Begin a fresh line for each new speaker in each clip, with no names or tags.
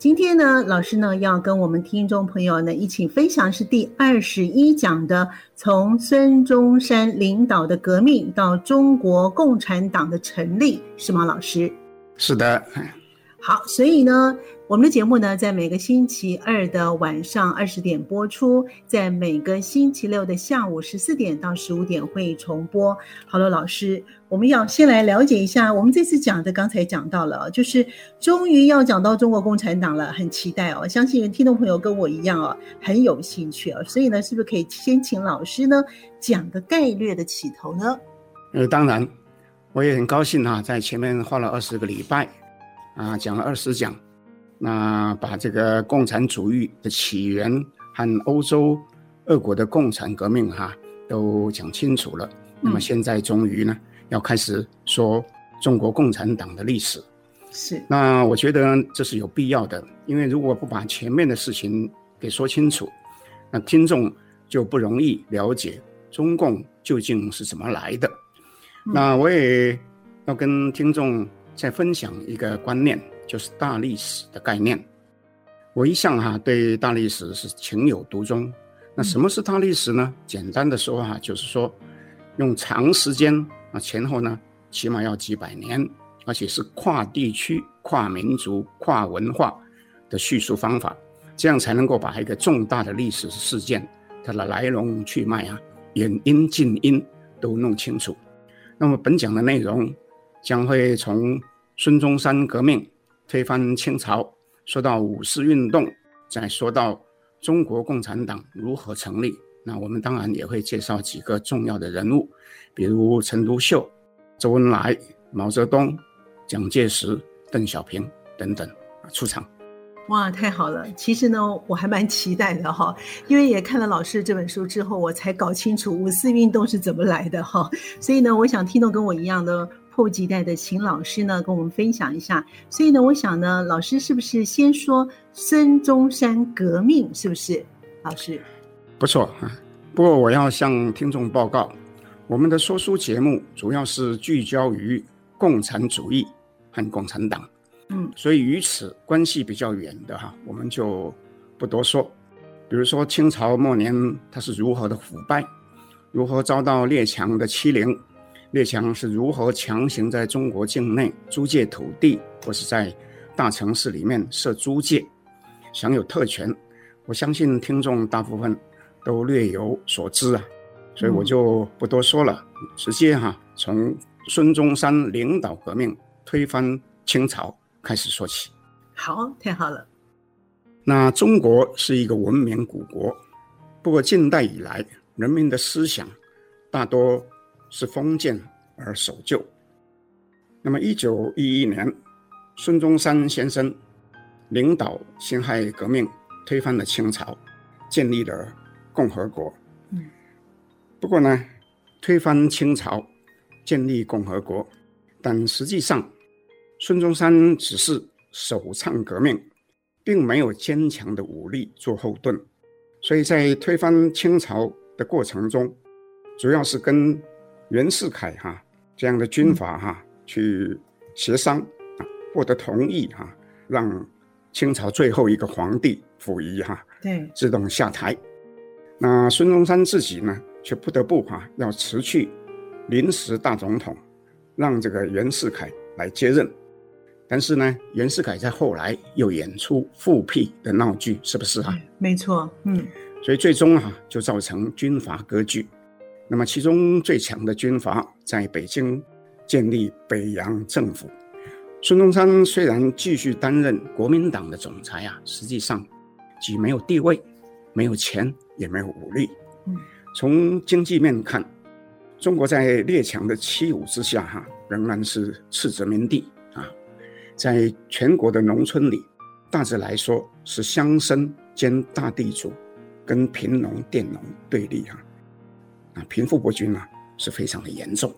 今天呢，老师呢要跟我们听众朋友呢一起分享是第二十一讲的，从孙中山领导的革命到中国共产党的成立，是吗？老师？
是的。
好，所以呢，我们的节目呢，在每个星期二的晚上二十点播出，在每个星期六的下午十四点到十五点会重播。好了，老师，我们要先来了解一下，我们这次讲的刚才讲到了，就是终于要讲到中国共产党了，很期待哦。相信听众朋友跟我一样哦，很有兴趣哦。所以呢，是不是可以先请老师呢讲个概略的起头呢？
呃，当然，我也很高兴啊，在前面花了二十个礼拜。啊，讲了二十讲，那把这个共产主义的起源和欧洲俄国的共产革命哈、啊、都讲清楚了。那么现在终于呢，要开始说中国共产党的历史。
是。那
我觉得这是有必要的，因为如果不把前面的事情给说清楚，那听众就不容易了解中共究竟是怎么来的。那我也要跟听众。再分享一个观念，就是大历史的概念。我一向哈对大历史是情有独钟。那什么是大历史呢？简单的说哈，就是说用长时间啊，前后呢起码要几百年，而且是跨地区、跨民族、跨文化的叙述方法，这样才能够把一个重大的历史事件它的来龙去脉啊、远因近因都弄清楚。那么本讲的内容将会从孙中山革命推翻清朝，说到五四运动，再说到中国共产党如何成立。那我们当然也会介绍几个重要的人物，比如陈独秀、周恩来、毛泽东、蒋介石、邓小平等等啊出场。
哇，太好了！其实呢，我还蛮期待的哈，因为也看了老师这本书之后，我才搞清楚五四运动是怎么来的哈。所以呢，我想听众跟我一样的。迫不及待的请老师呢跟我们分享一下，所以呢，我想呢，老师是不是先说孙中山革命？是不是，老师？
不错啊，不过我要向听众报告，我们的说书节目主要是聚焦于共产主义和共产党，嗯，所以与此关系比较远的哈，我们就不多说。比如说清朝末年它是如何的腐败，如何遭到列强的欺凌。列强是如何强行在中国境内租借土地，或是在大城市里面设租界，享有特权？我相信听众大部分都略有所知啊，所以我就不多说了，直接哈从孙中山领导革命推翻清朝开始说起。
好，太好了。
那中国是一个文明古国，不过近代以来，人民的思想大多。是封建而守旧。那么，一九一一年，孙中山先生领导辛亥革命，推翻了清朝，建立了共和国。嗯。不过呢，推翻清朝，建立共和国，但实际上，孙中山只是首倡革命，并没有坚强的武力做后盾。所以在推翻清朝的过程中，主要是跟袁世凯哈这样的军阀哈去协商啊，获得同意哈，让清朝最后一个皇帝溥仪哈对自动下台。那孙中山自己呢，却不得不哈要辞去临时大总统，让这个袁世凯来接任。但是呢，袁世凯在后来又演出复辟的闹剧，是不是啊？
没错，嗯。
所以最终哈就造成军阀割据。那么其中最强的军阀在北京建立北洋政府。孙中山虽然继续担任国民党的总裁啊，实际上既没有地位，没有钱，也没有武力。嗯，从经济面看，中国在列强的欺侮之下，哈，仍然是次殖民地啊。在全国的农村里，大致来说是乡绅兼大地主跟贫农佃农对立哈。啊，贫富不均啊，是非常的严重。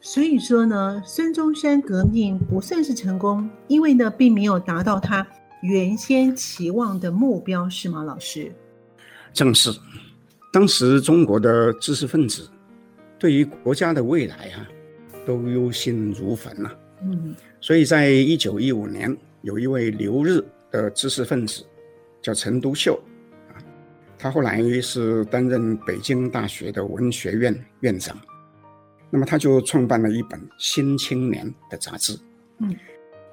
所以说呢，孙中山革命不算是成功，因为呢，并没有达到他原先期望的目标，是吗，老师？
正是，当时中国的知识分子对于国家的未来啊，都忧心如焚呐。嗯，所以在一九一五年，有一位留日的知识分子叫陈独秀啊，他后来是担任北京大学的文学院院长。那么他就创办了一本《新青年》的杂志，嗯，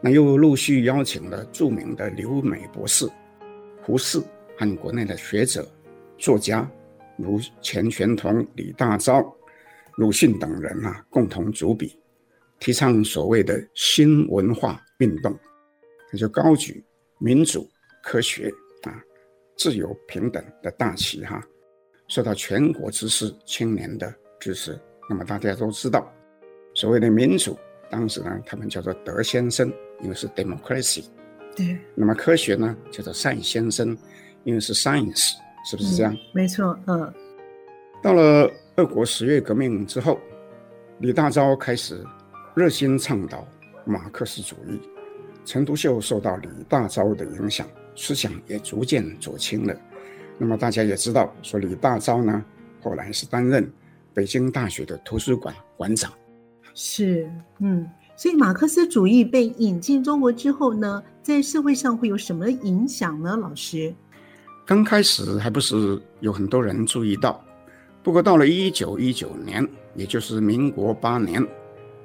那又陆续邀请了著名的留美博士胡适和国内的学者、作家如钱玄同、李大钊、鲁迅等人啊，共同主笔，提倡所谓的新文化运动，他就高举民主、科学啊、自由、平等的大旗哈，受到全国知识青年的支持。那么大家都知道，所谓的民主，当时呢，他们叫做德先生，因为是 democracy。对。那么科学呢，叫做赛先生，因为是 science，是不是这样？
嗯、没错，嗯。
到了俄国十月革命之后，李大钊开始热心倡导马克思主义，陈独秀受到李大钊的影响，思想也逐渐左倾了。那么大家也知道，说李大钊呢，后来是担任。北京大学的图书馆馆长，
是，嗯，所以马克思主义被引进中国之后呢，在社会上会有什么影响呢？老师，
刚开始还不是有很多人注意到，不过到了一九一九年，也就是民国八年，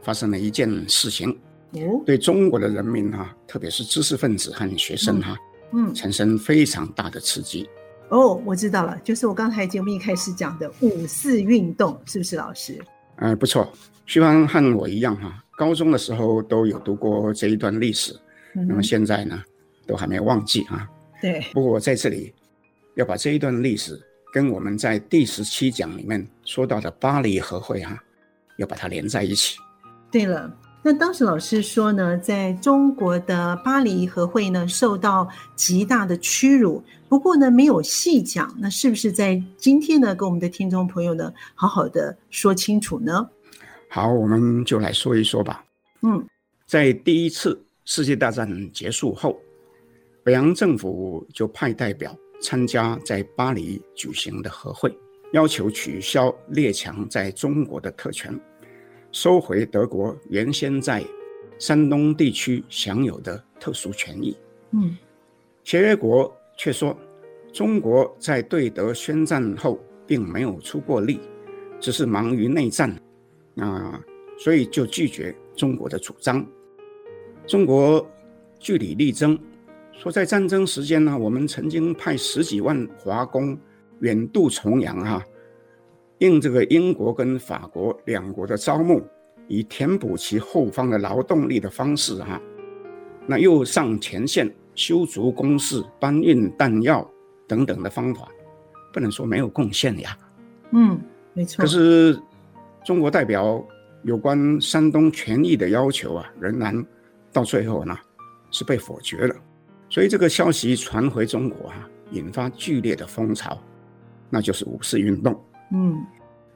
发生了一件事情，哦，对中国的人民哈、啊，特别是知识分子和学生哈、啊，嗯，产生非常大的刺激。
哦，我知道了，就是我刚才节目一开始讲的五四运动，是不是老师？
哎、呃，不错，徐帆和我一样哈，高中的时候都有读过这一段历史，嗯、那么现在呢，都还没有忘记啊。对。不过我在这里要把这一段历史跟我们在第十七讲里面说到的巴黎和会哈，要把它连在一起。
对了。那当时老师说呢，在中国的巴黎和会呢，受到极大的屈辱。不过呢，没有细讲。那是不是在今天呢，跟我们的听众朋友呢，好好的说清楚呢？
好，我们就来说一说吧。嗯，在第一次世界大战结束后，北洋政府就派代表参加在巴黎举行的和会，要求取消列强在中国的特权。收回德国原先在山东地区享有的特殊权益。嗯，协约国却说，中国在对德宣战后并没有出过力，只是忙于内战，啊，所以就拒绝中国的主张。中国据理力争，说在战争时间呢，我们曾经派十几万华工远渡重洋哈。应这个英国跟法国两国的招募，以填补其后方的劳动力的方式，哈，那又上前线修筑工事、搬运弹药等等的方法，不能说没有贡献呀。
嗯，没错。
可是中国代表有关山东权益的要求啊，仍然到最后呢是被否决了。所以这个消息传回中国啊，引发剧烈的风潮，那就是五四运动。嗯，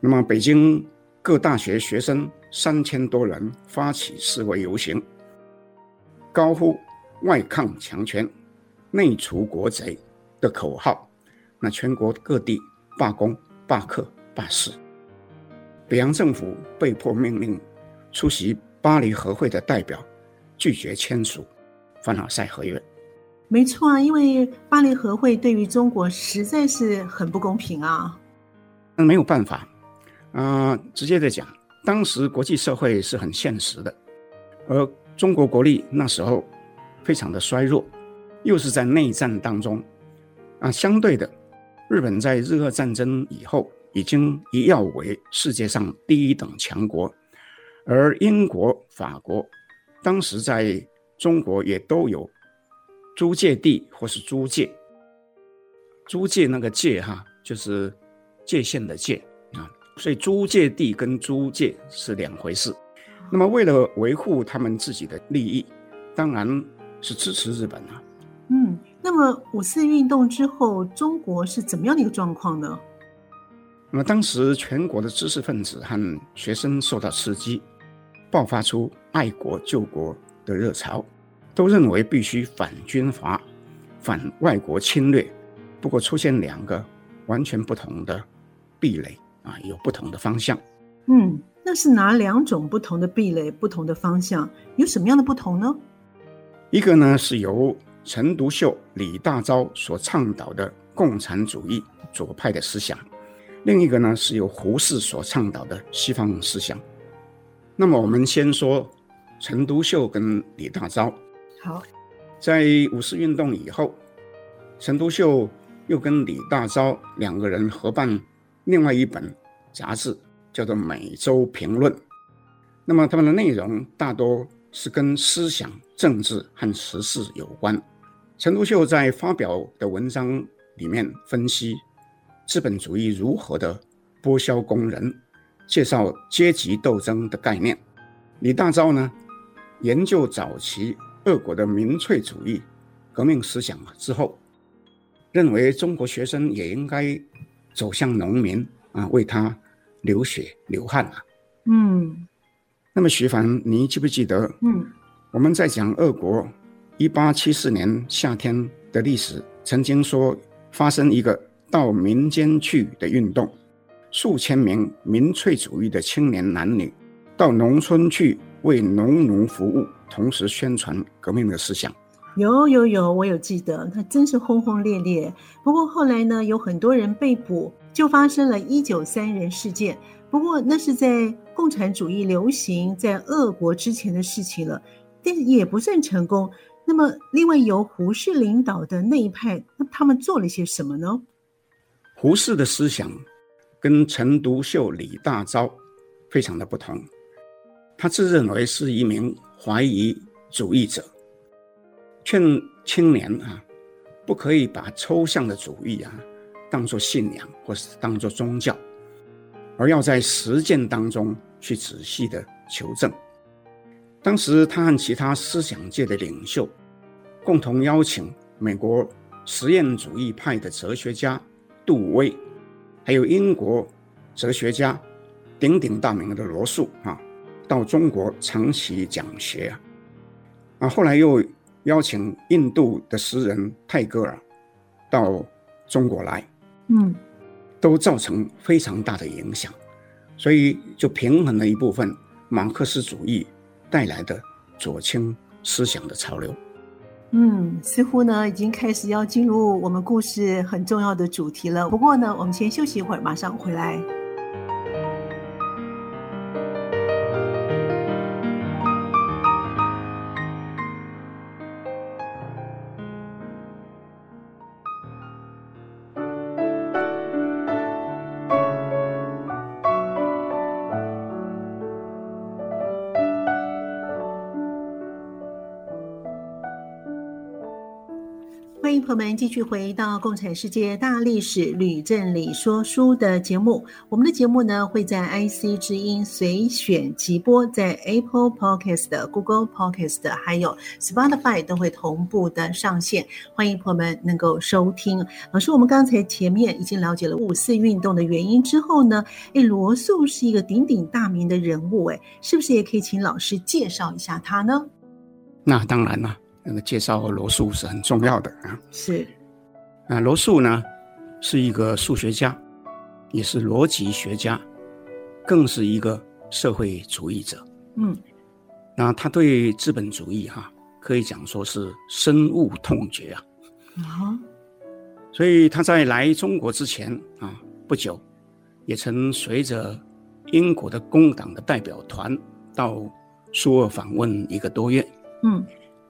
那么北京各大学学生三千多人发起示威游行，高呼“外抗强权，内除国贼”的口号，那全国各地罢工、罢课、罢市，北洋政府被迫命令出席巴黎和会的代表拒绝签署凡尔赛合约。
没错啊，因为巴黎和会对于中国实在是很不公平啊。
那没有办法，啊、直接的讲，当时国际社会是很现实的，而中国国力那时候非常的衰弱，又是在内战当中，啊，相对的，日本在日俄战争以后已经一跃为世界上第一等强国，而英国、法国当时在中国也都有租界地或是租界。租界那个界哈，就是界限的界啊，所以租界地跟租界是两回事。那么为了维护他们自己的利益，当然是支持日本啊。
嗯，那么五四运动之后，中国是怎么样的一个状况呢？
那么当时全国的知识分子和学生受到刺激，爆发出爱国救国的热潮，都认为必须反军阀、反外国侵略。不过出现两个完全不同的壁垒啊，有不同的方向。
嗯，那是哪两种不同的壁垒、不同的方向？有什么样的不同呢？
一个呢是由陈独秀、李大钊所倡导的共产主义左派的思想，另一个呢是由胡适所倡导的西方思想。那么我们先说陈独秀跟李大钊。
好，
在五四运动以后，陈独秀。又跟李大钊两个人合办另外一本杂志，叫做《每周评论》。那么他们的内容大多是跟思想、政治和时事有关。陈独秀在发表的文章里面分析资本主义如何的剥削工人，介绍阶级斗争的概念。李大钊呢，研究早期俄国的民粹主义革命思想之后。认为中国学生也应该走向农民啊，为他流血流汗啊。
嗯，
那么徐凡，你记不记得？
嗯，
我们在讲俄国一八七四年夏天的历史，曾经说发生一个到民间去的运动，数千名民粹主义的青年男女到农村去为农奴服务，同时宣传革命的思想。
有有有，我有记得，他真是轰轰烈烈。不过后来呢，有很多人被捕，就发生了一九三人事件。不过那是在共产主义流行在俄国之前的事情了，但是也不算成功。那么，另外由胡适领导的那一派，那他们做了些什么呢？
胡适的思想跟陈独秀、李大钊非常的不同，他自认为是一名怀疑主义者。劝青年啊，不可以把抽象的主义啊当作信仰或是当作宗教，而要在实践当中去仔细的求证。当时他和其他思想界的领袖共同邀请美国实验主义派的哲学家杜威，还有英国哲学家鼎鼎大名的罗素啊，到中国长期讲学啊，啊，后来又。邀请印度的诗人泰戈尔到中国来，
嗯，
都造成非常大的影响，所以就平衡了一部分马克思主义带来的左倾思想的潮流。
嗯，似乎呢已经开始要进入我们故事很重要的主题了。不过呢，我们先休息一会儿，马上回来。朋友们，继续回到《共产世界大历史吕正理说书》的节目。我们的节目呢，会在 IC 之音随选即播，在 Apple Podcast、Google Podcast 还有 Spotify 都会同步的上线。欢迎朋友们能够收听。老师，我们刚才前面已经了解了五四运动的原因之后呢，诶，罗素是一个鼎鼎大名的人物，诶，是不是也可以请老师介绍一下他呢？
那当然了。那个介绍罗素是很重要的啊，
是，
啊，罗素呢是一个数学家，也是逻辑学家，更是一个社会主义者。
嗯，
那他对资本主义哈、啊，可以讲说是深恶痛绝啊。
啊，
所以他在来中国之前啊，不久，也曾随着英国的工党的代表团到苏俄访问一个多月。
嗯。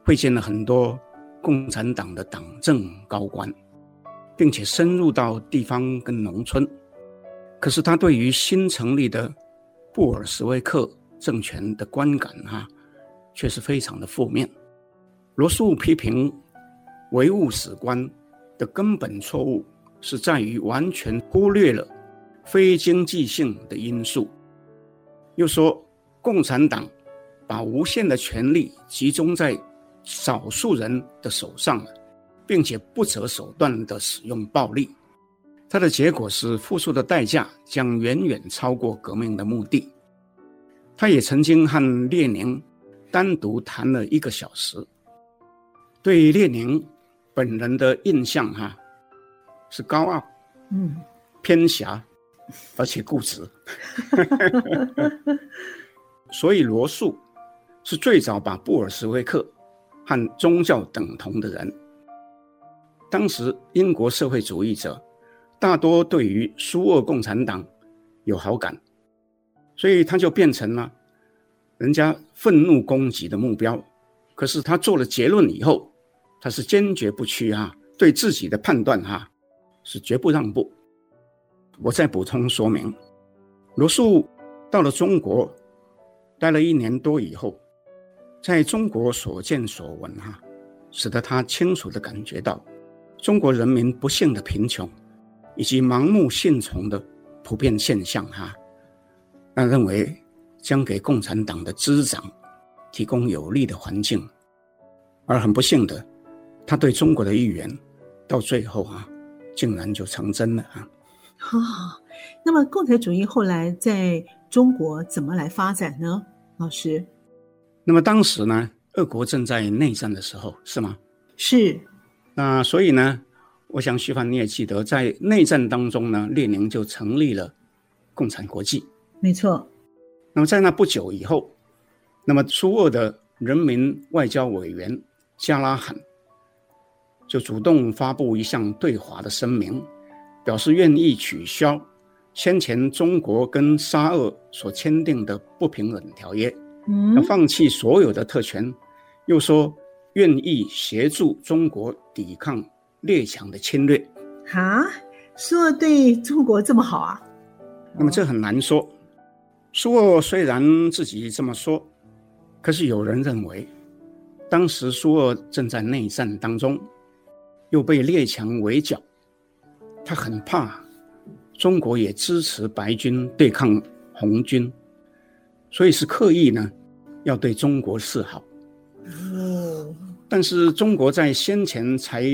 会见了很多共产党的党政高官，并且深入到地方跟农村。可是他对于新成立的布尔什维克政权的观感哈，却是非常的负面。罗素批评唯物史观的根本错误是在于完全忽略了非经济性的因素，又说共产党把无限的权力集中在少数人的手上，并且不择手段地使用暴力，它的结果是付出的代价将远远超过革命的目的。他也曾经和列宁单独谈了一个小时，对列宁本人的印象哈是高傲，嗯，偏狭，而且固执，所以罗素是最早把布尔什维克和宗教等同的人。当时英国社会主义者大多对于苏俄共产党有好感，所以他就变成了人家愤怒攻击的目标。可是他做了结论以后，他是坚决不屈啊，对自己的判断哈是绝不让步。我再补充说明，罗素到了中国待了一年多以后。在中国所见所闻，哈，使得他清楚地感觉到中国人民不幸的贫穷，以及盲目信从的普遍现象，哈。那认为将给共产党的滋长提供有利的环境，而很不幸的，他对中国的预言到最后啊，竟然就成真了啊。
哦，那么共产主义后来在中国怎么来发展呢？老师？
那么当时呢，俄国正在内战的时候，是吗？
是。
那所以呢，我想徐凡你也记得，在内战当中呢，列宁就成立了共产国际。
没错。
那么在那不久以后，那么苏俄的人民外交委员加拉罕就主动发布一项对华的声明，表示愿意取消先前中国跟沙俄所签订的不平等条约。要放弃所有的特权，又说愿意协助中国抵抗列强的侵略。
哈，苏俄对中国这么好啊？
那么这很难说。苏俄虽然自己这么说，可是有人认为，当时苏俄正在内战当中，又被列强围剿，他很怕中国也支持白军对抗红军。所以是刻意呢，要对中国示好。哦。但是中国在先前才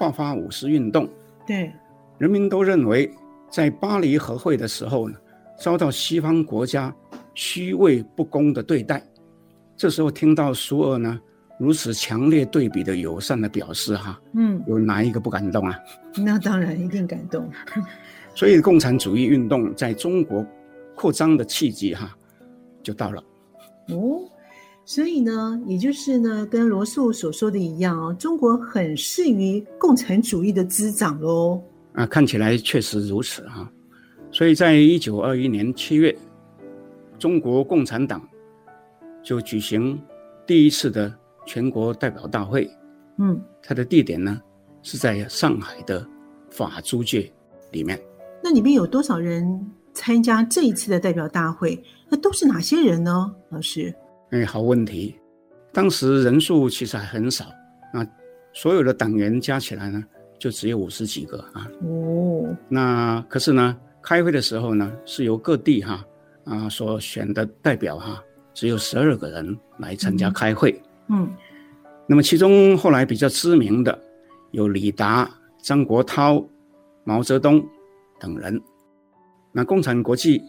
爆发五四运动，
对，
人民都认为在巴黎和会的时候呢，遭到西方国家虚伪不公的对待。这时候听到苏俄呢如此强烈对比的友善的表示，哈，嗯，有哪一个不感动啊？
那当然一定感动。
所以共产主义运动在中国扩张的契机，哈。就到了，
哦，所以呢，也就是呢，跟罗素所说的一样哦，中国很适于共产主义的滋长喽。
啊，看起来确实如此哈、啊。所以在一九二一年七月，中国共产党就举行第一次的全国代表大会。嗯，它的地点呢是在上海的法租界里面。
那里面有多少人参加这一次的代表大会？那都是哪些人呢？老师？
哎，好问题。当时人数其实还很少，那所有的党员加起来呢，就只有五十几个啊。哦。那可是呢，开会的时候呢，是由各地哈啊所选的代表哈，只有十二个人来参加开会。嗯。嗯，那么其中后来比较知名的有李达、张国焘、毛泽东等人。那共产国际。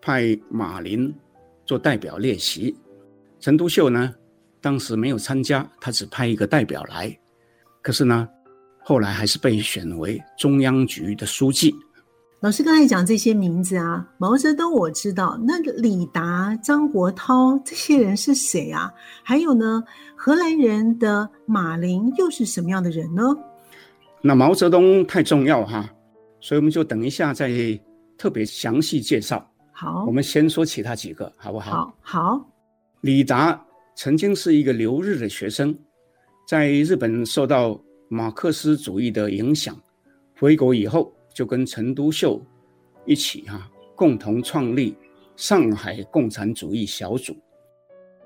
派马林做代表列席，陈独秀呢，当时没有参加，他只派一个代表来。可是呢，后来还是被选为中央局的书记。
老师刚才讲这些名字啊，毛泽东我知道，那个李达、张国焘这些人是谁啊？还有呢，荷兰人的马林又是什么样的人呢？
那毛泽东太重要哈，所以我们就等一下再特别详细介绍。
好，
我们先说其他几个，好不好？
好，好。
李达曾经是一个留日的学生，在日本受到马克思主义的影响，回国以后就跟陈独秀一起哈、啊，共同创立上海共产主义小组。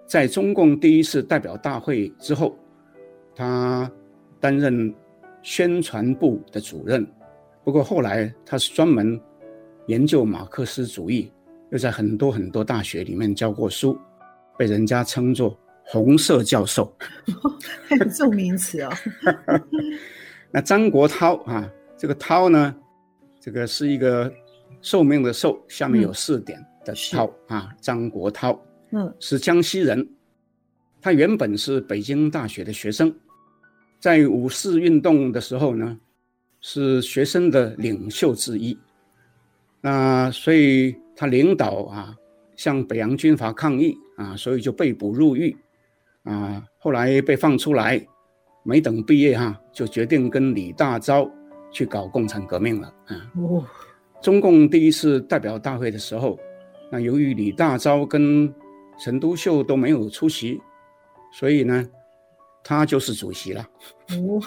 在中共第一次代表大会之后，他担任宣传部的主任。不过后来他是专门研究马克思主义，又在很多很多大学里面教过书，被人家称作“红色教授”，
重名词哦。
那张国焘啊，这个焘呢，这个是一个寿命的寿，下面有四点的焘、嗯、啊，张国焘，嗯，是江西人，他原本是北京大学的学生，在五四运动的时候呢。是学生的领袖之一，那所以他领导啊，向北洋军阀抗议啊，所以就被捕入狱啊，后来被放出来，没等毕业哈、啊，就决定跟李大钊去搞共产革命了啊。哦，中共第一次代表大会的时候，那由于李大钊跟陈独秀都没有出席，所以呢，他就是主席了。哦。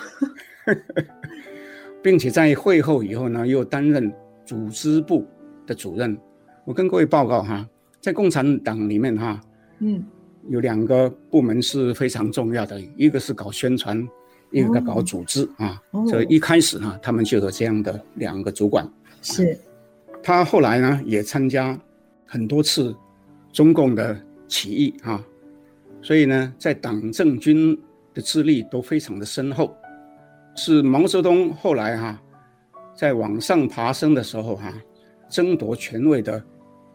并且在会后以后呢，又担任组织部的主任。我跟各位报告哈，在共产党里面哈，嗯，有两个部门是非常重要的，一个是搞宣传，一个搞组织啊。所以一开始哈，他们就有这样的两个主管。是，他后来呢也参加很多次中共的起义啊，所以呢，在党政军的资历都非常的深厚。是毛泽东后来哈、啊，在往上爬升的时候哈、啊，争夺权位的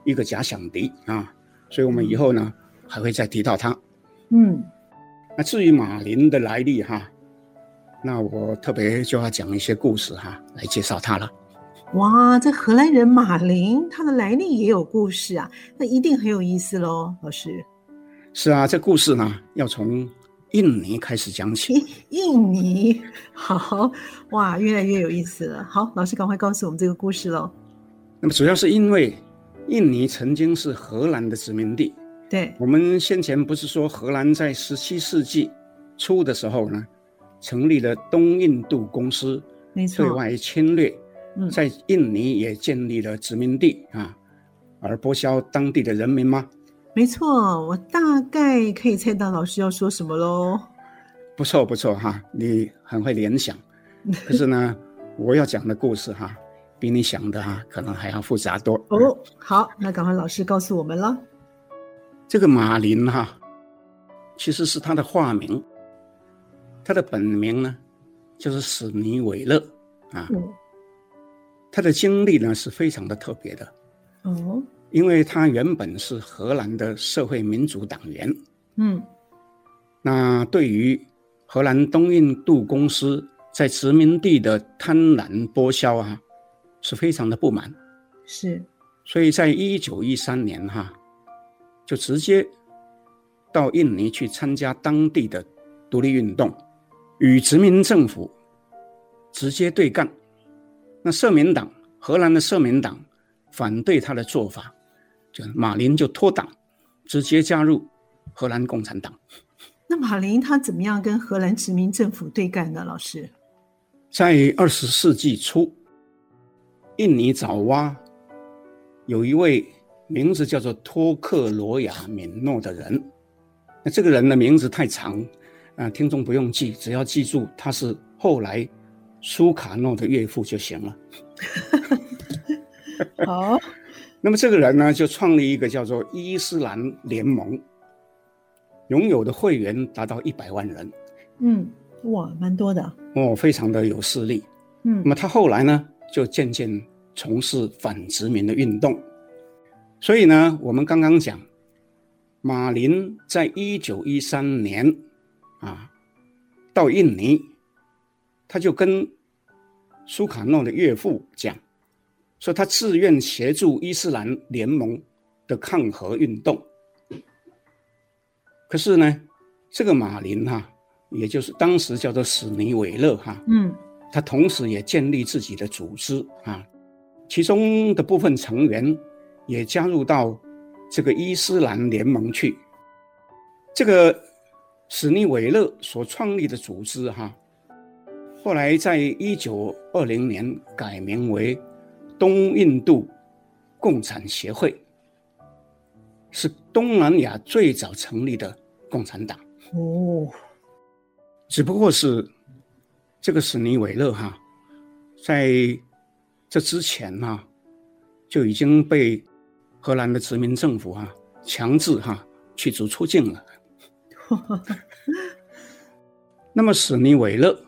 一个假想敌啊，所以我们以后呢还会再提到他。嗯，那至于马林的来历哈、啊，那我特别就要讲一些故事哈、啊，来介绍他了。
哇，这荷兰人马林他的来历也有故事啊，那一定很有意思喽，老师。
是啊，这故事呢要从。印尼开始讲起，
印尼好哇，越来越有意思了。好，老师赶快告诉我们这个故事喽。
那么主要是因为印尼曾经是荷兰的殖民地。
对，
我们先前不是说荷兰在十七世纪初的时候呢，成立了东印度公司，没错，对外侵略，在印尼也建立了殖民地啊，而剥削当地的人民吗？
没错，我大概可以猜到老师要说什么喽。
不错不错哈，你很会联想。可是呢，我要讲的故事哈，比你想的哈可能还要复杂多。
哦，好，那赶快老师告诉我们了。
这个马林哈，其实是他的化名，他的本名呢就是史尼韦勒啊。嗯。他的经历呢是非常的特别的。哦。因为他原本是荷兰的社会民主党员，嗯，那对于荷兰东印度公司在殖民地的贪婪剥削啊，是非常的不满，
是，
所以在一九一三年哈、啊，就直接到印尼去参加当地的独立运动，与殖民政府直接对干。那社民党，荷兰的社民党反对他的做法。就马林就脱党，直接加入荷兰共产党。
那马林他怎么样跟荷兰殖民政府对干呢？老师，
在二十世纪初，印尼爪哇有一位名字叫做托克罗亚敏诺的人。那这个人的名字太长啊，听众不用记，只要记住他是后来苏卡诺的岳父就行了。
好。
那么这个人呢，就创立一个叫做伊斯兰联盟，拥有的会员达到一百万人。
嗯，哇，蛮多的。
哦，非常的有势力。嗯，那么他后来呢，就渐渐从事反殖民的运动。所以呢，我们刚刚讲，马林在一九一三年啊，到印尼，他就跟苏卡诺的岳父讲。说他自愿协助伊斯兰联盟的抗核运动，可是呢，这个马林哈、啊，也就是当时叫做史尼韦勒哈，嗯，他同时也建立自己的组织啊，其中的部分成员也加入到这个伊斯兰联盟去。这个史尼韦勒所创立的组织哈，后来在一九二零年改名为。东印度共产协会，是东南亚最早成立的共产党。
哦，
只不过是这个史尼韦勒哈，在这之前哈，就已经被荷兰的殖民政府哈强制哈驱逐出境了。那么史尼韦勒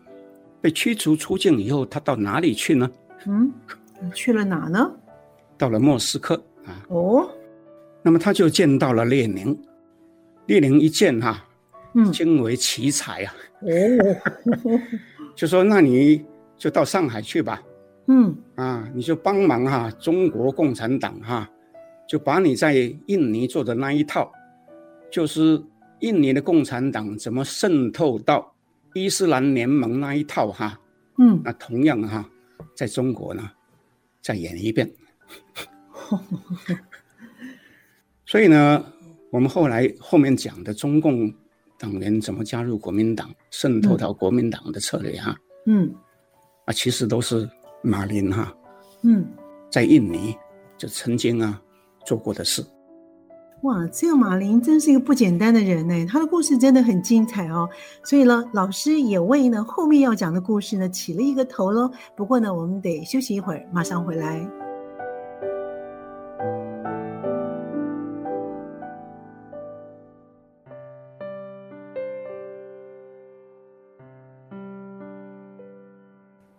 被驱逐出境以后，他到哪里去呢？
嗯，去了哪呢？
到了莫斯科啊。
哦，
那么他就见到了列宁。列宁一见哈、啊，嗯，惊为奇才啊。哦，就说那你就到上海去吧。
嗯，
啊，你就帮忙哈、啊，中国共产党哈、啊，就把你在印尼做的那一套，就是印尼的共产党怎么渗透到伊斯兰联盟那一套哈、啊，
嗯，
那同样哈、啊，在中国呢，再演一遍。所以呢，我们后来后面讲的中共党员怎么加入国民党、渗透到国民党的策略哈，
嗯，
啊，其实都是马林哈，
嗯，
在印尼就曾经啊做过的事。
哇，这个马林真是一个不简单的人呢，他的故事真的很精彩哦。所以呢，老师也为呢后面要讲的故事呢起了一个头喽。不过呢，我们得休息一会儿，马上回来。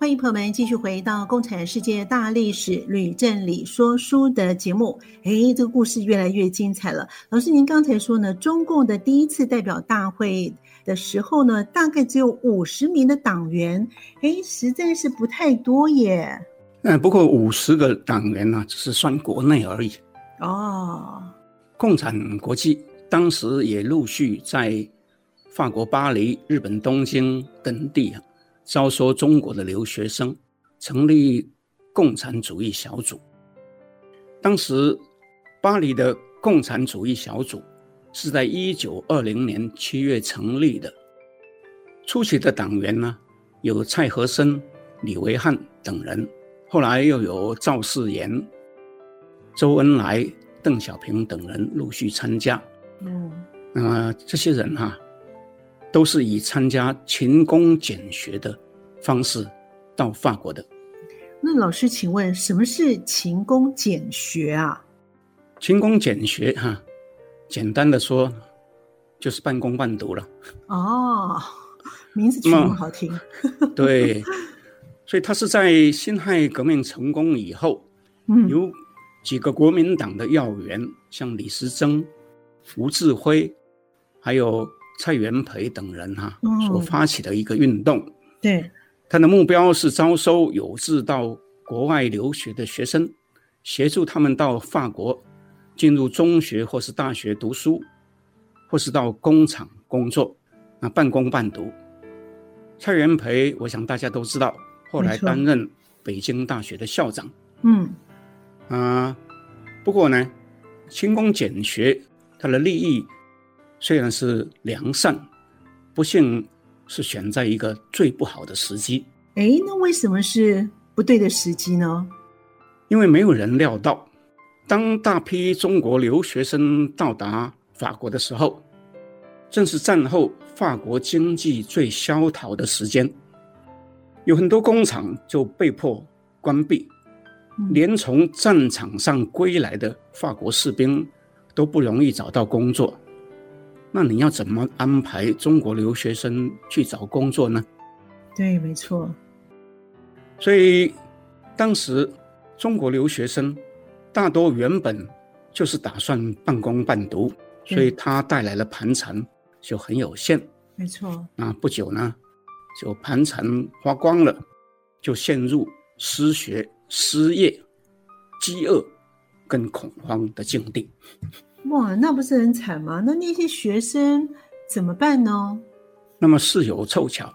欢迎朋友们继续回到《共产世界大历史吕振理说书》的节目。哎，这个故事越来越精彩了。老师，您刚才说呢，中共的第一次代表大会的时候呢，大概只有五十名的党员，哎，实在是不太多耶。
嗯，不过五十个党员呢，只是算国内而已。
哦，
共产国际当时也陆续在法国巴黎、日本东京等地啊。招收中国的留学生，成立共产主义小组。当时，巴黎的共产主义小组是在一九二零年七月成立的。初期的党员呢，有蔡和森、李维汉等人，后来又有赵世炎、周恩来、邓小平等人陆续参加。
嗯，
那么这些人哈、啊。都是以参加勤工俭学的方式到法国的。
那老师，请问什么是勤工俭学啊？
勤工俭学哈，简单的说就是半工半读了。
哦，名字取得好听。
对，所以他是在辛亥革命成功以后，
嗯，
有几个国民党的要员，像李时珍、胡志辉，还有。蔡元培等人哈、啊、所发起的一个运动，
嗯、对，
他的目标是招收有志到国外留学的学生，协助他们到法国进入中学或是大学读书，或是到工厂工作，那半工半读。蔡元培，我想大家都知道，后来担任北京大学的校长。
嗯，
啊，不过呢，勤工俭学，他的利益。虽然是良善，不幸是选在一个最不好的时机。
哎，那为什么是不对的时机呢？
因为没有人料到，当大批中国留学生到达法国的时候，正是战后法国经济最萧条的时间，有很多工厂就被迫关闭，连从战场上归来的法国士兵都不容易找到工作。那你要怎么安排中国留学生去找工作呢？
对，没错。
所以当时中国留学生大多原本就是打算半工半读，所以他带来的盘缠就很有限。
没错。
那不久呢，就盘缠花光了，就陷入失学、失业、饥饿跟恐慌的境地。
哇，那不是很惨吗？那那些学生怎么办呢？
那么事有凑巧，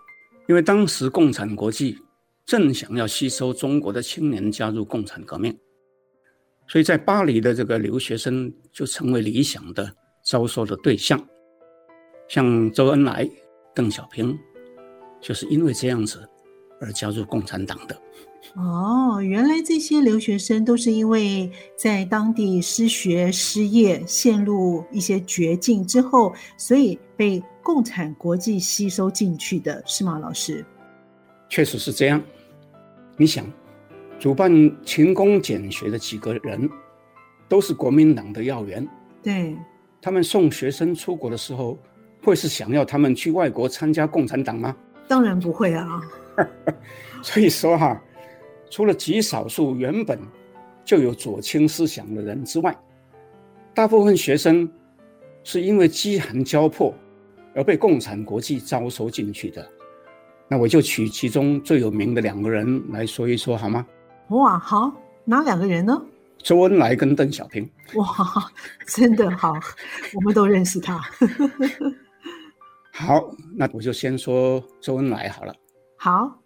因为当时共产国际正想要吸收中国的青年加入共产革命，所以在巴黎的这个留学生就成为理想的招收的对象。像周恩来、邓小平，就是因为这样子而加入共产党的。
哦，原来这些留学生都是因为在当地失学、失业，陷入一些绝境之后，所以被共产国际吸收进去的，是吗，老师？
确实是这样。你想，主办勤工俭学的几个人，都是国民党的要员。
对。
他们送学生出国的时候，会是想要他们去外国参加共产党吗？
当然不会啊。
所以说哈。除了极少数原本就有左倾思想的人之外，大部分学生是因为饥寒交迫而被共产国际招收进去的。那我就取其中最有名的两个人来说一说，好吗？
哇，好，哪两个人呢？
周恩来跟邓小平。
哇，真的好，我们都认识他。
好，那我就先说周恩来好了。
好，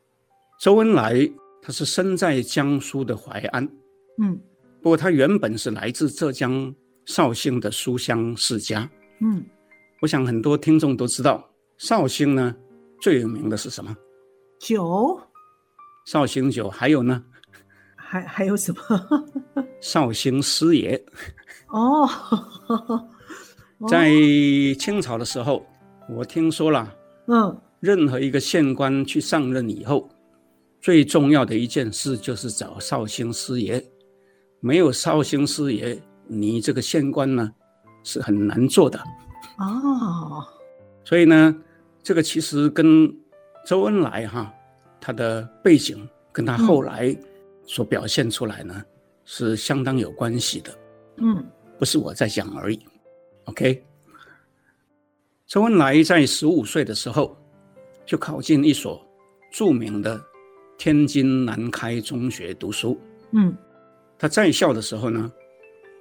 周恩来。他是生在江苏的淮安，
嗯，
不过他原本是来自浙江绍兴的书香世家，
嗯，
我想很多听众都知道，绍兴呢最有名的是什么？
酒，
绍兴酒，还有呢？
还还有什么？
绍兴师爷。
哦，
在清朝的时候，我听说了，
嗯，
任何一个县官去上任以后。最重要的一件事就是找绍兴师爷，没有绍兴师爷，你这个县官呢是很难做的。
哦，
所以呢，这个其实跟周恩来哈他的背景跟他后来所表现出来呢、嗯、是相当有关系的。
嗯，
不是我在讲而已。OK，周恩来在十五岁的时候就考进一所著名的。天津南开中学读书，
嗯，
他在校的时候呢，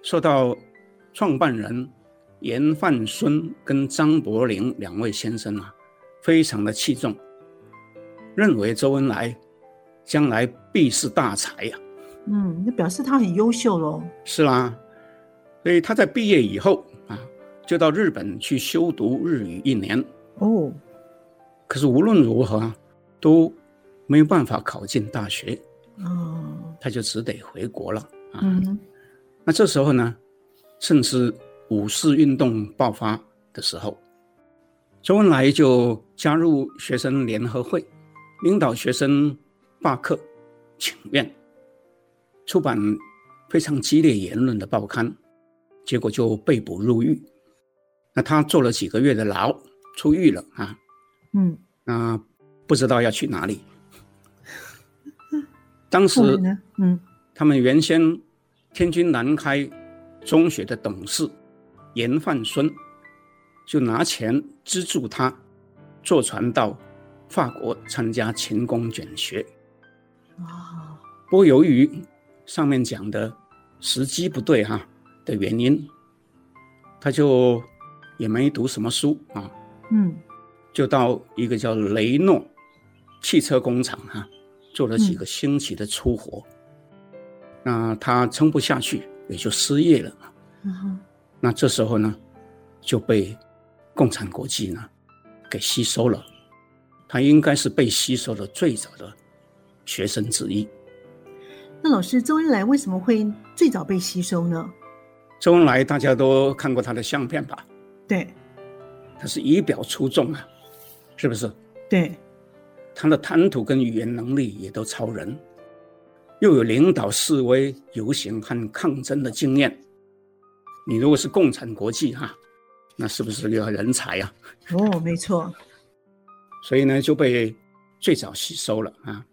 受到创办人严范孙跟张伯苓两位先生啊，非常的器重，认为周恩来将来必是大才呀、啊。
嗯，那表示他很优秀喽。
是啦，所以他在毕业以后啊，就到日本去修读日语一年。
哦，
可是无论如何都。没有办法考进大学，
哦，
他就只得回国了啊。
嗯，
那这时候呢，正是五四运动爆发的时候，周恩来就加入学生联合会，领导学生罢课、请愿，出版非常激烈言论的报刊，结果就被捕入狱。那他坐了几个月的牢，出狱了啊。
嗯，
那不知道要去哪里。当时，
嗯，
他们原先天津南开中学的董事严范孙就拿钱资助他坐船到法国参加勤工俭学。
啊，
不过由于上面讲的时机不对哈的原因，他就也没读什么书啊，
嗯，
就到一个叫雷诺汽车工厂哈。做了几个星期的粗活，嗯、那他撑不下去，也就失业了。
嗯、
那这时候呢，就被共产国际呢给吸收了。他应该是被吸收的最早的学生之一。
那老师，周恩来为什么会最早被吸收呢？
周恩来大家都看过他的相片吧？
对，
他是仪表出众啊，是不是？
对。
他的谈吐跟语言能力也都超人，又有领导示威游行和抗争的经验。你如果是共产国际哈，那是不是个人才呀？
哦，没错。
所以呢，就被最早吸收了啊。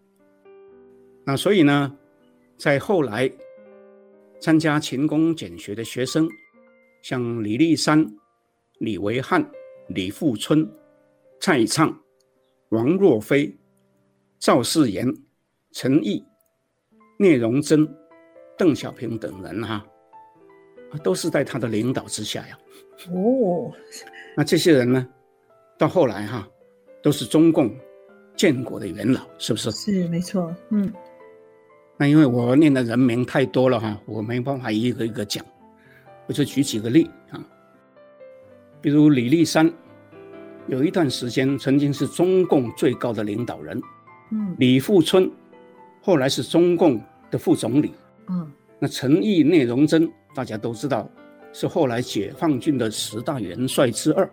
那所以呢，在后来参加勤工俭学的学生，像李立三、李维汉、李富春、蔡畅。王若飞、赵世炎、陈毅、聂荣臻、邓小平等人哈，啊，都是在他的领导之下呀。
哦，
那这些人呢，到后来哈，都是中共建国的元老，是不是？
是，没错。嗯，
那因为我念的人名太多了哈，我没办法一个一个讲，我就举几个例啊，比如李立三。有一段时间，曾经是中共最高的领导人，
嗯，
李富春后来是中共的副总理。
嗯，
那陈毅、聂荣臻大家都知道，是后来解放军的十大元帅之二。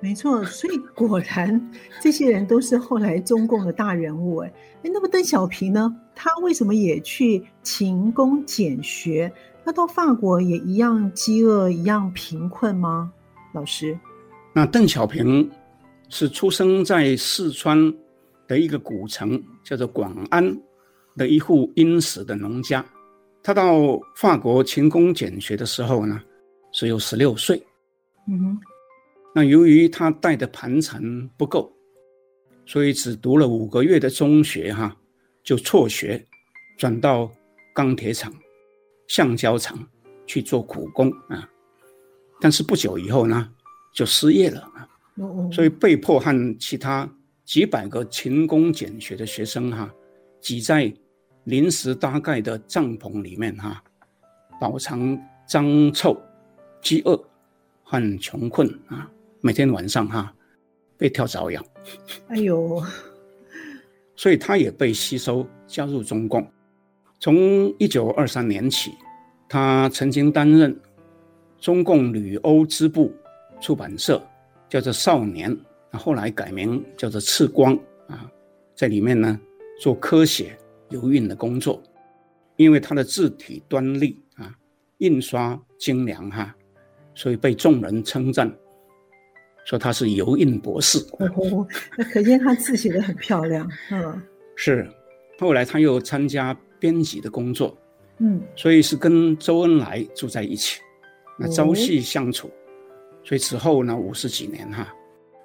没错，所以果然这些人都是后来中共的大人物。哎，哎，那么邓小平呢？他为什么也去勤工俭学？他到法国也一样饥饿，一样贫困吗？老师？
那邓小平是出生在四川的一个古城，叫做广安的一户殷实的农家。他到法国勤工俭学的时候呢，只有十六岁。
嗯哼，
那由于他带的盘缠不够，所以只读了五个月的中学，哈，就辍学，转到钢铁厂、橡胶厂去做苦工啊。但是不久以后呢，就失业了啊。所以被迫和其他几百个勤工俭学的学生哈，挤在。临时搭盖的帐篷里面，哈，饱尝脏臭、饥饿和穷困啊！每天晚上哈，被跳蚤咬。
哎呦！
所以他也被吸收加入中共。从一九二三年起，他曾经担任中共旅欧支部出版社，叫做《少年》，后来改名叫做《赤光》啊，在里面呢做科学。油印的工作，因为他的字体端丽啊，印刷精良哈，所以被众人称赞，说他是油印博士。
哦，那可见他字写的很漂亮。嗯，
是。后来他又参加编辑的工作，
嗯，
所以是跟周恩来住在一起，那朝夕相处。所以此后呢，五十几年哈，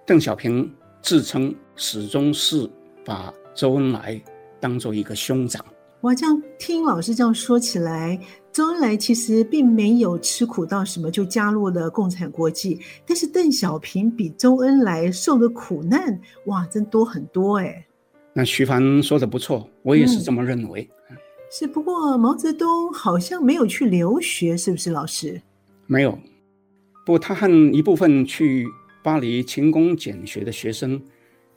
邓小平自称始终是把周恩来。当做一个兄长，
哇！这样听老师这样说起来，周恩来其实并没有吃苦到什么就加入了共产国际，但是邓小平比周恩来受的苦难，哇，真多很多哎。
那徐帆说的不错，我也是这么认为。
嗯、是，不过毛泽东好像没有去留学，是不是老师？
没有，不过他和一部分去巴黎勤工俭学的学生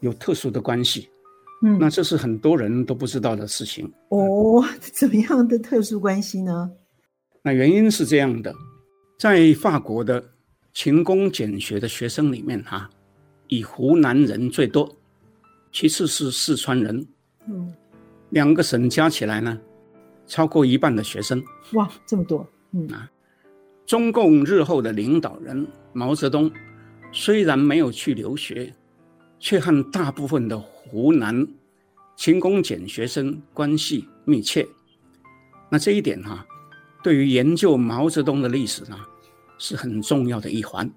有特殊的关系。
嗯，
那这是很多人都不知道的事情
哦。怎么样的特殊关系呢？
那原因是这样的，在法国的勤工俭学的学生里面，哈，以湖南人最多，其次是四川人。
嗯，
两个省加起来呢，超过一半的学生。
哇，这么多！嗯
啊，中共日后的领导人毛泽东虽然没有去留学，却和大部分的湖南勤工俭学生关系密切，那这一点哈、啊，对于研究毛泽东的历史呢，是很重要的一环。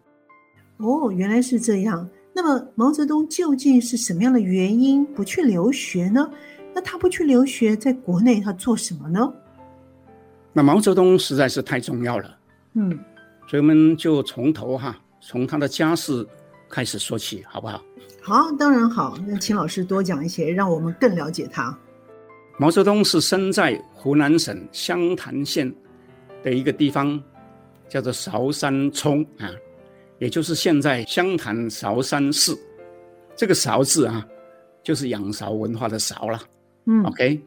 哦，原来是这样。那么毛泽东究竟是什么样的原因不去留学呢？那他不去留学，在国内他做什么呢？
那毛泽东实在是太重要了，
嗯，
所以我们就从头哈，从他的家世开始说起，好不好？
好，当然好。那请老师多讲一些，让我们更了解他。
毛泽东是生在湖南省湘潭县的一个地方，叫做韶山冲啊，也就是现在湘潭韶山市。这个韶字啊，就是仰韶文化的韶了。
嗯
，OK。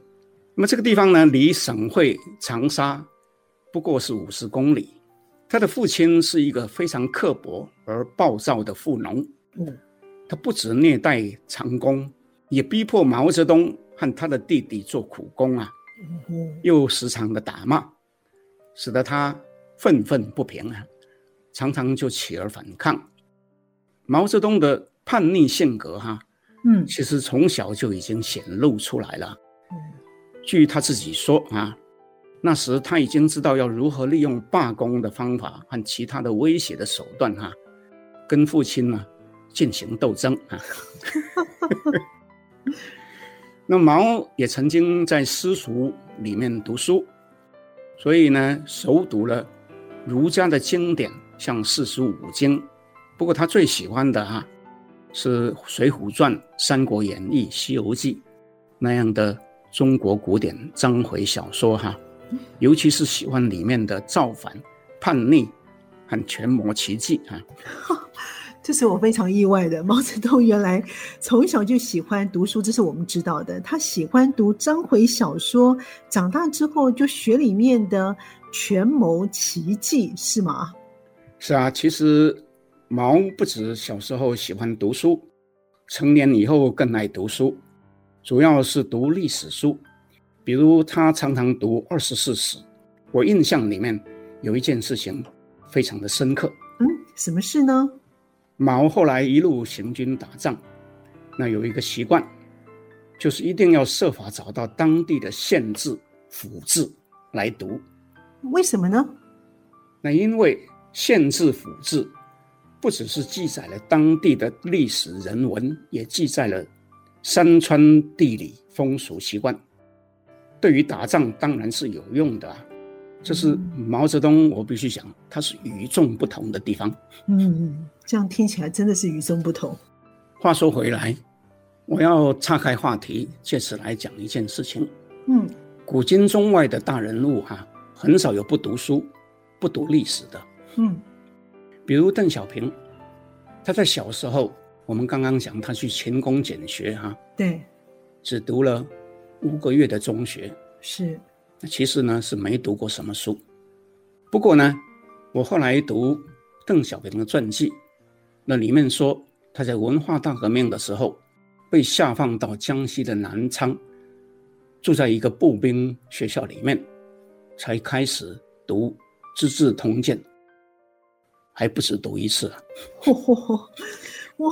那么这个地方呢，离省会长沙不过是五十公里。他的父亲是一个非常刻薄而暴躁的富农。
嗯。
他不止虐待长工，也逼迫毛泽东和他的弟弟做苦工啊，又时常的打骂，使得他愤愤不平啊，常常就起而反抗。毛泽东的叛逆性格哈，
嗯，
其实从小就已经显露出来了。
嗯，
据他自己说啊，那时他已经知道要如何利用罢工的方法和其他的威胁的手段哈，跟父亲呢。进行斗争啊！那毛也曾经在私塾里面读书，所以呢，熟读了儒家的经典，像四书五经。不过他最喜欢的哈、是《水浒传》《三国演义》《西游记》那样的中国古典章回小说哈、尤其是喜欢里面的造反、叛逆和权谋奇迹啊。
这是我非常意外的。毛泽东原来从小就喜欢读书，这是我们知道的。他喜欢读章回小说，长大之后就学里面的权谋奇迹，是吗？
是啊，其实毛不止小时候喜欢读书，成年以后更爱读书，主要是读历史书。比如他常常读《二十四史》，我印象里面有一件事情非常的深刻。
嗯，什么事呢？
毛后来一路行军打仗，那有一个习惯，就是一定要设法找到当地的县志、府志来读。
为什么呢？
那因为县志、府志不只是记载了当地的历史人文，也记载了山川地理、风俗习惯，对于打仗当然是有用的啊。这是毛泽东，我必须讲，他是与众不同的地方。
嗯，这样听起来真的是与众不同。
话说回来，我要岔开话题，借此来讲一件事情。
嗯，
古今中外的大人物哈、啊，很少有不读书、不读历史的。
嗯，
比如邓小平，他在小时候，我们刚刚讲他去勤工俭学哈、啊，
对，
只读了五个月的中学。
是。
其实呢是没读过什么书，不过呢，我后来读邓小平的传记，那里面说他在文化大革命的时候被下放到江西的南昌，住在一个步兵学校里面，才开始读《资治通鉴》，还不止读一次啊！
哇！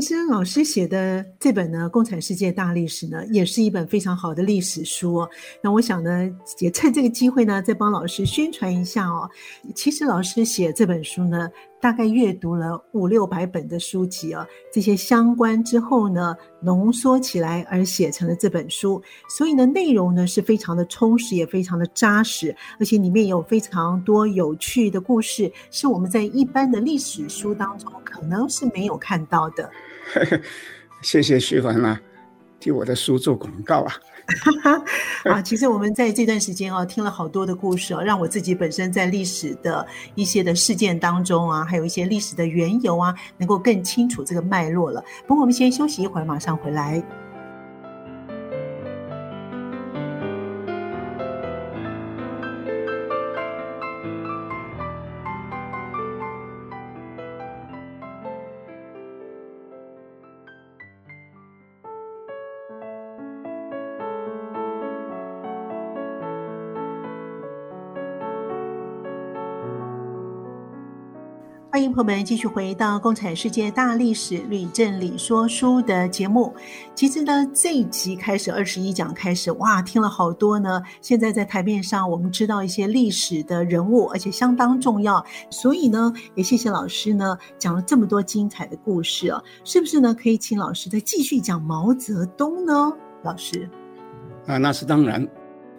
其实老师写的这本呢《共产世界大历史》呢，也是一本非常好的历史书哦。那我想呢，也趁这个机会呢，再帮老师宣传一下哦。其实老师写这本书呢，大概阅读了五六百本的书籍啊，这些相关之后呢，浓缩起来而写成了这本书。所以呢，内容呢是非常的充实，也非常的扎实，而且里面有非常多有趣的故事，是我们在一般的历史书当中可能是没有看到的。
谢谢徐凡啊，替我的书做广告啊。
啊，其实我们在这段时间啊，听了好多的故事啊，让我自己本身在历史的一些的事件当中啊，还有一些历史的缘由啊，能够更清楚这个脉络了。不过我们先休息一会儿，马上回来。朋友们继续回到《共产世界大历史吕振理说书》的节目。其实呢，这一集开始二十一讲开始，哇，听了好多呢。现在在台面上，我们知道一些历史的人物，而且相当重要。所以呢，也谢谢老师呢，讲了这么多精彩的故事啊，是不是呢？可以请老师再继续讲毛泽东呢？老师，
啊，那是当然。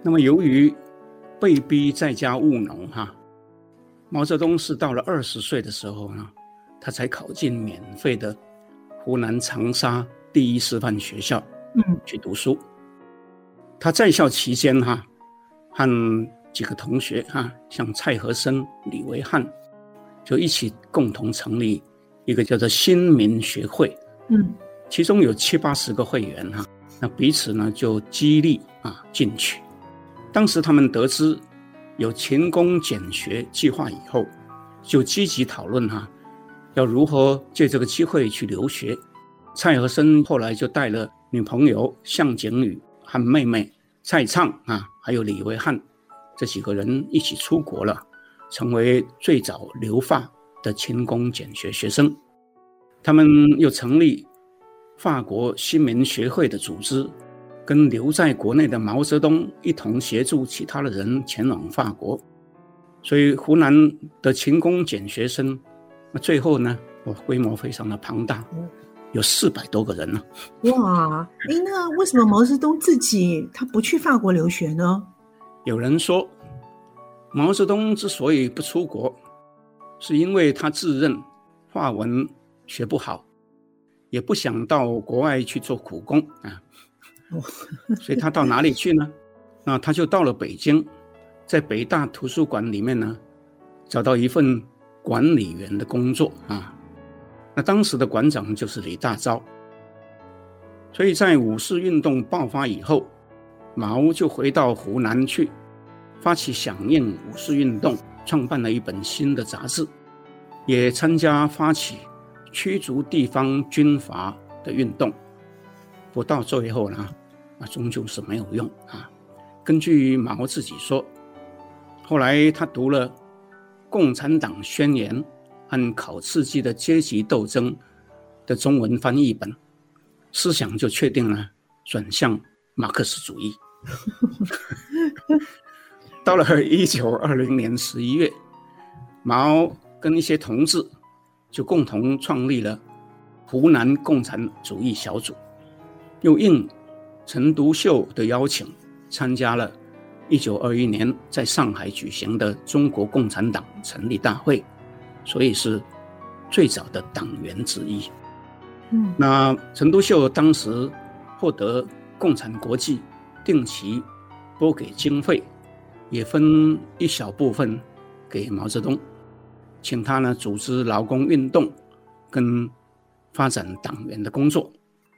那么由于被逼在家务农，哈。毛泽东是到了二十岁的时候呢，他才考进免费的湖南长沙第一师范学校，嗯，去读书。他在校期间哈，和几个同学哈，像蔡和森、李维汉，就一起共同成立一个叫做新民学会，嗯，其中有七八十个会员哈，那彼此呢就激励啊进取。当时他们得知。有勤工俭学计划以后，就积极讨论哈，要如何借这个机会去留学。蔡和森后来就带了女朋友向景宇和妹妹蔡畅啊，还有李维汉这几个人一起出国了，成为最早留法的勤工俭学学生。他们又成立法国新民学会的组织。跟留在国内的毛泽东一同协助其他的人前往法国，所以湖南的勤工俭学生，那最后呢，哦，规模非常的庞大，有四百多个人呢。
哇，哎，那为什么毛泽东自己他不去法国留学呢？
有人说，毛泽东之所以不出国，是因为他自认法文学不好，也不想到国外去做苦工啊。所以他到哪里去呢？那他就到了北京，在北大图书馆里面呢，找到一份管理员的工作啊。那当时的馆长就是李大钊。所以在五四运动爆发以后，毛就回到湖南去，发起响应五四运动，创办了一本新的杂志，也参加发起驱逐地方军阀的运动。不到最后呢，啊，终究是没有用啊。根据毛自己说，后来他读了《共产党宣言》和考刺激的阶级斗争的中文翻译本。思想就确定了，转向马克思主义。到了一九二零年十一月，毛跟一些同志就共同创立了湖南共产主义小组，又应陈独秀的邀请，参加了一九二一年在上海举行的中国共产党成立大会，所以是最早的党员之一。嗯，那陈独秀当时获得共产国际定期拨给经费，也分一小部分给毛泽东，请他呢组织劳工运动跟发展党员的工作。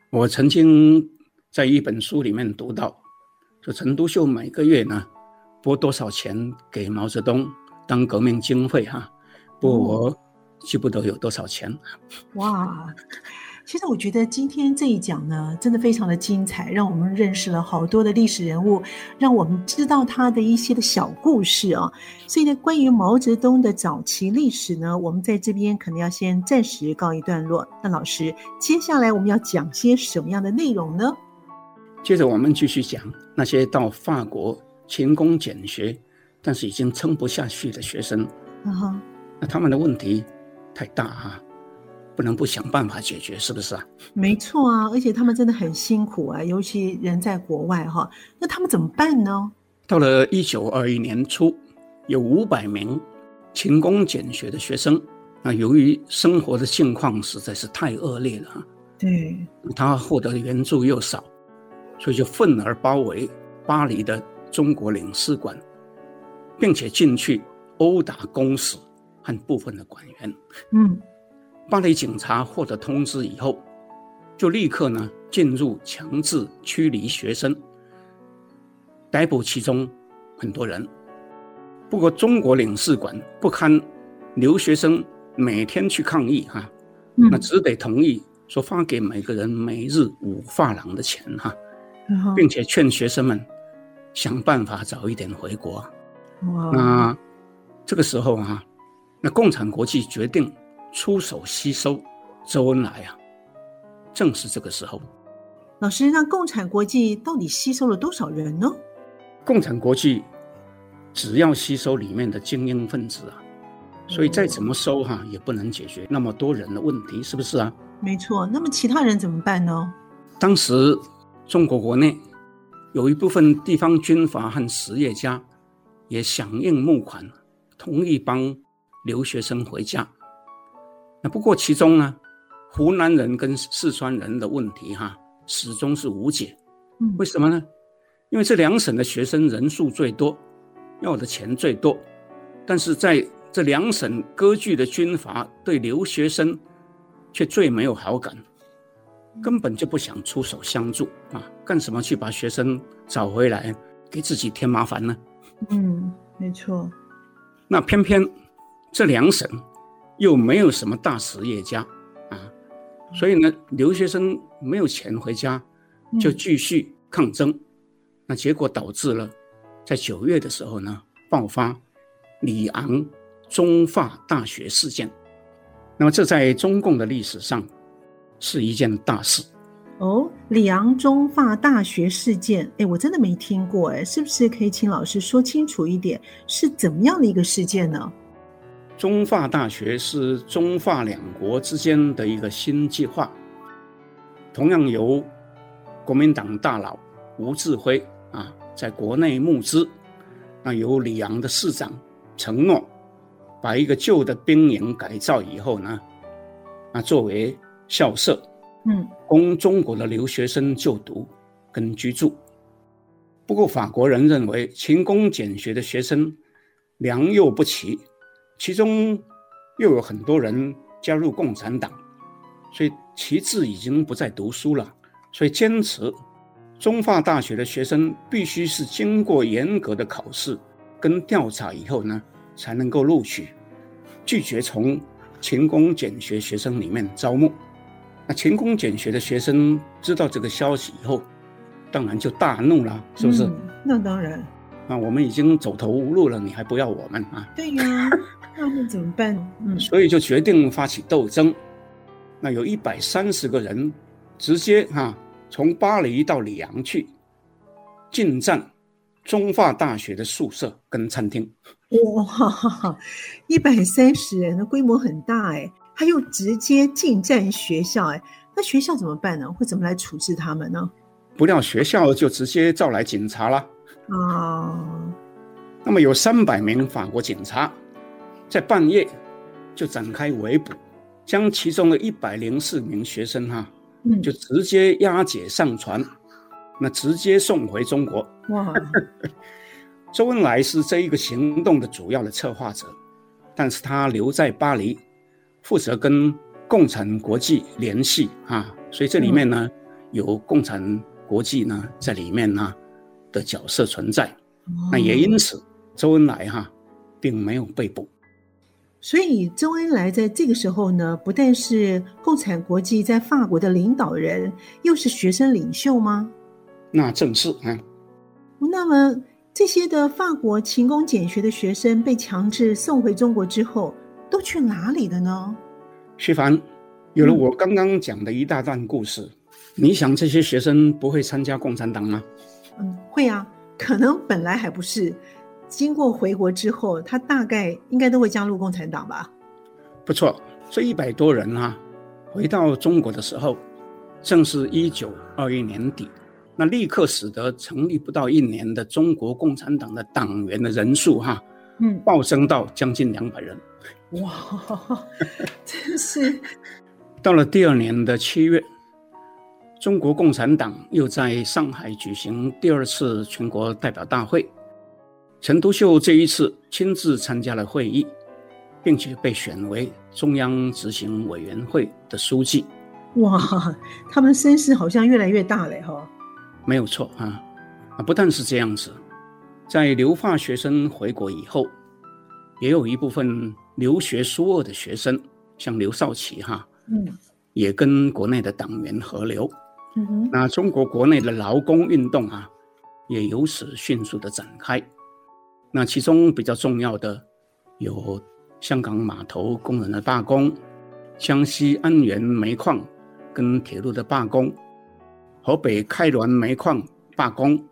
我曾经在一本书里面读到，说陈独秀每个月呢拨多少钱给毛泽东当革命经费哈，不过我记不得有多少钱。
哇。其实我觉得今天这一讲呢，真的非常的精彩，让我们认识了好多的历史人物，让我们知道他的一些的小故事啊。所以呢，关于毛泽东的早期历史呢，我们在这边可能要先暂时告一段落。那老师，接下来我们要讲些什么样的内容呢？
接着我们继续讲那些到法国勤工俭学，但是已经撑不下去的学生。啊哈，那他们的问题太大啊。不能不想办法解决，是不是啊？
没错啊，而且他们真的很辛苦啊，尤其人在国外哈。那他们怎么办呢？
到了一九二一年初，有五百名勤工俭学的学生，那由于生活的境况实在是太恶劣了，
对，
他获得的援助又少，所以就愤而包围巴黎的中国领事馆，并且进去殴打公使和部分的官员。嗯。巴黎警察获得通知以后，就立刻呢进入强制驱离学生，逮捕其中很多人。不过中国领事馆不堪留学生每天去抗议哈，嗯、那只得同意说发给每个人每日五法郎的钱哈，嗯、并且劝学生们想办法早一点回国。哇那这个时候啊，那共产国际决定。出手吸收周恩来啊，正是这个时候。
老师，那共产国际到底吸收了多少人呢？
共产国际只要吸收里面的精英分子啊，所以再怎么收哈、啊，也不能解决那么多人的问题，是不是啊？
没错。那么其他人怎么办呢？
当时中国国内有一部分地方军阀和实业家也响应募款，同意帮留学生回家。那不过其中呢，湖南人跟四川人的问题哈、啊，始终是无解。为什么呢？因为这两省的学生人数最多，要的钱最多，但是在这两省割据的军阀对留学生却最没有好感，根本就不想出手相助啊！干什么去把学生找回来，给自己添麻烦呢？
嗯，没错。
那偏偏这两省。又没有什么大实业家，啊，所以呢，留学生没有钱回家，就继续抗争，嗯、那结果导致了，在九月的时候呢，爆发里昂中法大学事件，那么这在中共的历史上是一件大事。
哦，里昂中法大学事件，哎，我真的没听过，哎，是不是可以请老师说清楚一点，是怎么样的一个事件呢？
中法大学是中法两国之间的一个新计划，同样由国民党大佬吴志辉啊在国内募资，那由里昂的市长承诺把一个旧的兵营改造以后呢，啊作为校舍，嗯，供中国的留学生就读跟居住。不过法国人认为勤工俭学的学生良莠不齐。其中又有很多人加入共产党，所以旗帜已经不再读书了，所以坚持中法大学的学生必须是经过严格的考试跟调查以后呢，才能够录取，拒绝从勤工俭学学生里面招募。那勤工俭学的学生知道这个消息以后，当然就大怒了，是不是？
嗯、那当然。
那我们已经走投无路了，你还不要我们啊？
对呀，那那怎么办？嗯，
所以就决定发起斗争。那有一百三十个人，直接哈、啊、从巴黎到里昂去，进占中法大学的宿舍跟餐厅。
哇，一百三十人的规模很大哎。他又直接进占学校，哎，那学校怎么办呢？会怎么来处置他们呢？
不料学校就直接召来警察了。
哦，
那么有三百名法国警察，在半夜就展开围捕，将其中的一百零四名学生哈，嗯，就直接押解上船，那直接送回中国。哇，周恩来是这一个行动的主要的策划者，但是他留在巴黎。负责跟共产国际联系啊，所以这里面呢、嗯、有共产国际呢在里面呢的角色存在，哦、那也因此周恩来哈、啊、并没有被捕。
所以周恩来在这个时候呢，不但是共产国际在法国的领导人，又是学生领袖吗？
那正是啊。
那么这些的法国勤工俭学的学生被强制送回中国之后。都去哪里了呢？
徐凡，有了我刚刚讲的一大段故事，嗯、你想这些学生不会参加共产党吗？
嗯，会啊，可能本来还不是，经过回国之后，他大概应该都会加入共产党吧。
不错，这一百多人啊，回到中国的时候，正是一九二一年底，那立刻使得成立不到一年的中国共产党的党员的人数哈、啊，嗯，暴增到将近两百人。
哇，真是！
到了第二年的七月，中国共产党又在上海举行第二次全国代表大会。陈独秀这一次亲自参加了会议，并且被选为中央执行委员会的书记。
哇，他们声势好像越来越大了哈！
没有错啊，啊，不但是这样子，在留法学生回国以后，也有一部分。留学苏俄的学生，像刘少奇哈，嗯，也跟国内的党员合流，嗯哼，那中国国内的劳工运动啊，也由此迅速的展开。那其中比较重要的有香港码头工人的罢工，江西安源煤矿跟铁路的罢工，河北开滦煤矿罢工，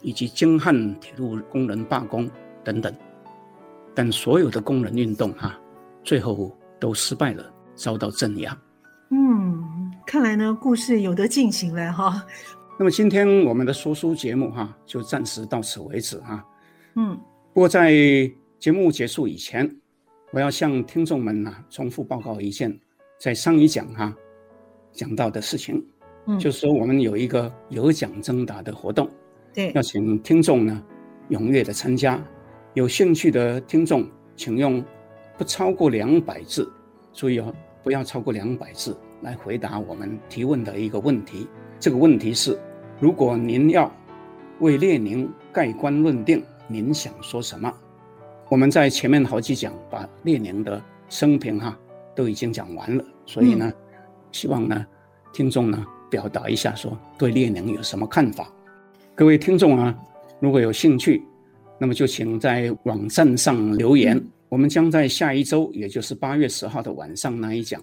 以及京汉铁路工人罢工等等。但所有的工人运动哈、啊，最后都失败了，遭到镇压。
嗯，看来呢，故事有的进行了哈。
那么今天我们的说书节目哈、啊，就暂时到此为止哈、啊。
嗯，
不过在节目结束以前，我要向听众们呢、啊、重复报告一件在上一讲哈、啊、讲到的事情。嗯，就是说我们有一个有奖征答的活动，
对，
要请听众呢踊跃的参加。有兴趣的听众，请用不超过两百字，注意哦，不要超过两百字来回答我们提问的一个问题。这个问题是：如果您要为列宁盖棺论定，您想说什么？我们在前面好几讲把列宁的生平哈都已经讲完了，所以呢，嗯、希望呢听众呢表达一下说对列宁有什么看法。各位听众啊，如果有兴趣。那么就请在网站上留言，嗯、我们将在下一周，也就是八月十号的晚上那一讲，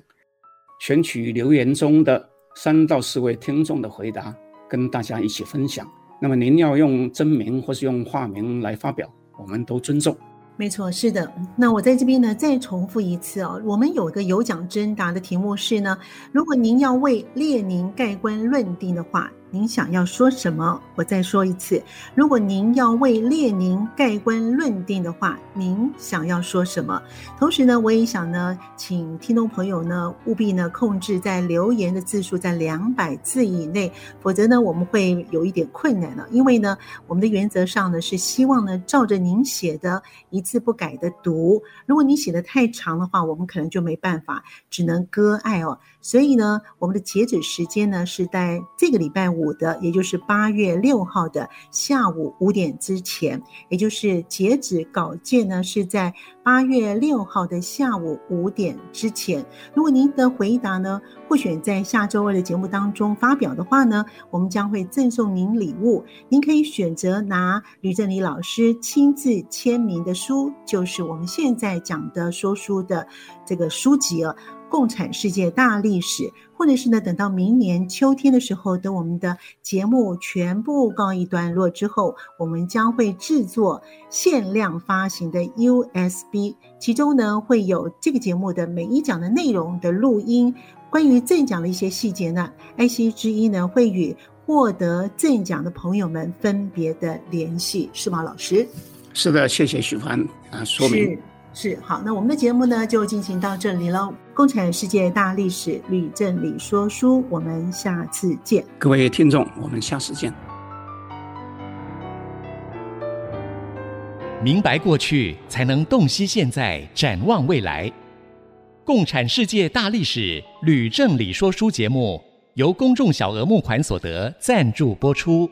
选取留言中的三到四位听众的回答，跟大家一起分享。那么您要用真名或是用化名来发表，我们都尊重。
没错，是的。那我在这边呢，再重复一次哦，我们有个有奖征答的题目是呢，如果您要为列宁盖棺论定的话。您想要说什么？我再说一次，如果您要为列宁盖棺论定的话，您想要说什么？同时呢，我也想呢，请听众朋友呢务必呢控制在留言的字数在两百字以内，否则呢我们会有一点困难了。因为呢，我们的原则上呢是希望呢照着您写的一字不改的读。如果你写的太长的话，我们可能就没办法，只能割爱哦。所以呢，我们的截止时间呢是在这个礼拜五的，也就是八月六号的下午五点之前，也就是截止稿件呢是在八月六号的下午五点之前。如果您的回答呢获选在下周二的节目当中发表的话呢，我们将会赠送您礼物。您可以选择拿吕振礼老师亲自签名的书，就是我们现在讲的说书的这个书籍啊。共产世界大历史，或者是呢，等到明年秋天的时候，等我们的节目全部告一段落之后，我们将会制作限量发行的 USB，其中呢会有这个节目的每一讲的内容的录音，关于赠奖的一些细节呢，爱惜之一呢会与获得赠奖的朋友们分别的联系，是吗，老师？
是的，谢谢许凡啊，说明。
是好，那我们的节目呢就进行到这里喽。共产世界大历史，吕正理说书，我们下次见。
各位听众，我们下次见。
明白过去，才能洞悉现在，展望未来。共产世界大历史，吕正理说书节目由公众小额募款所得赞助播出。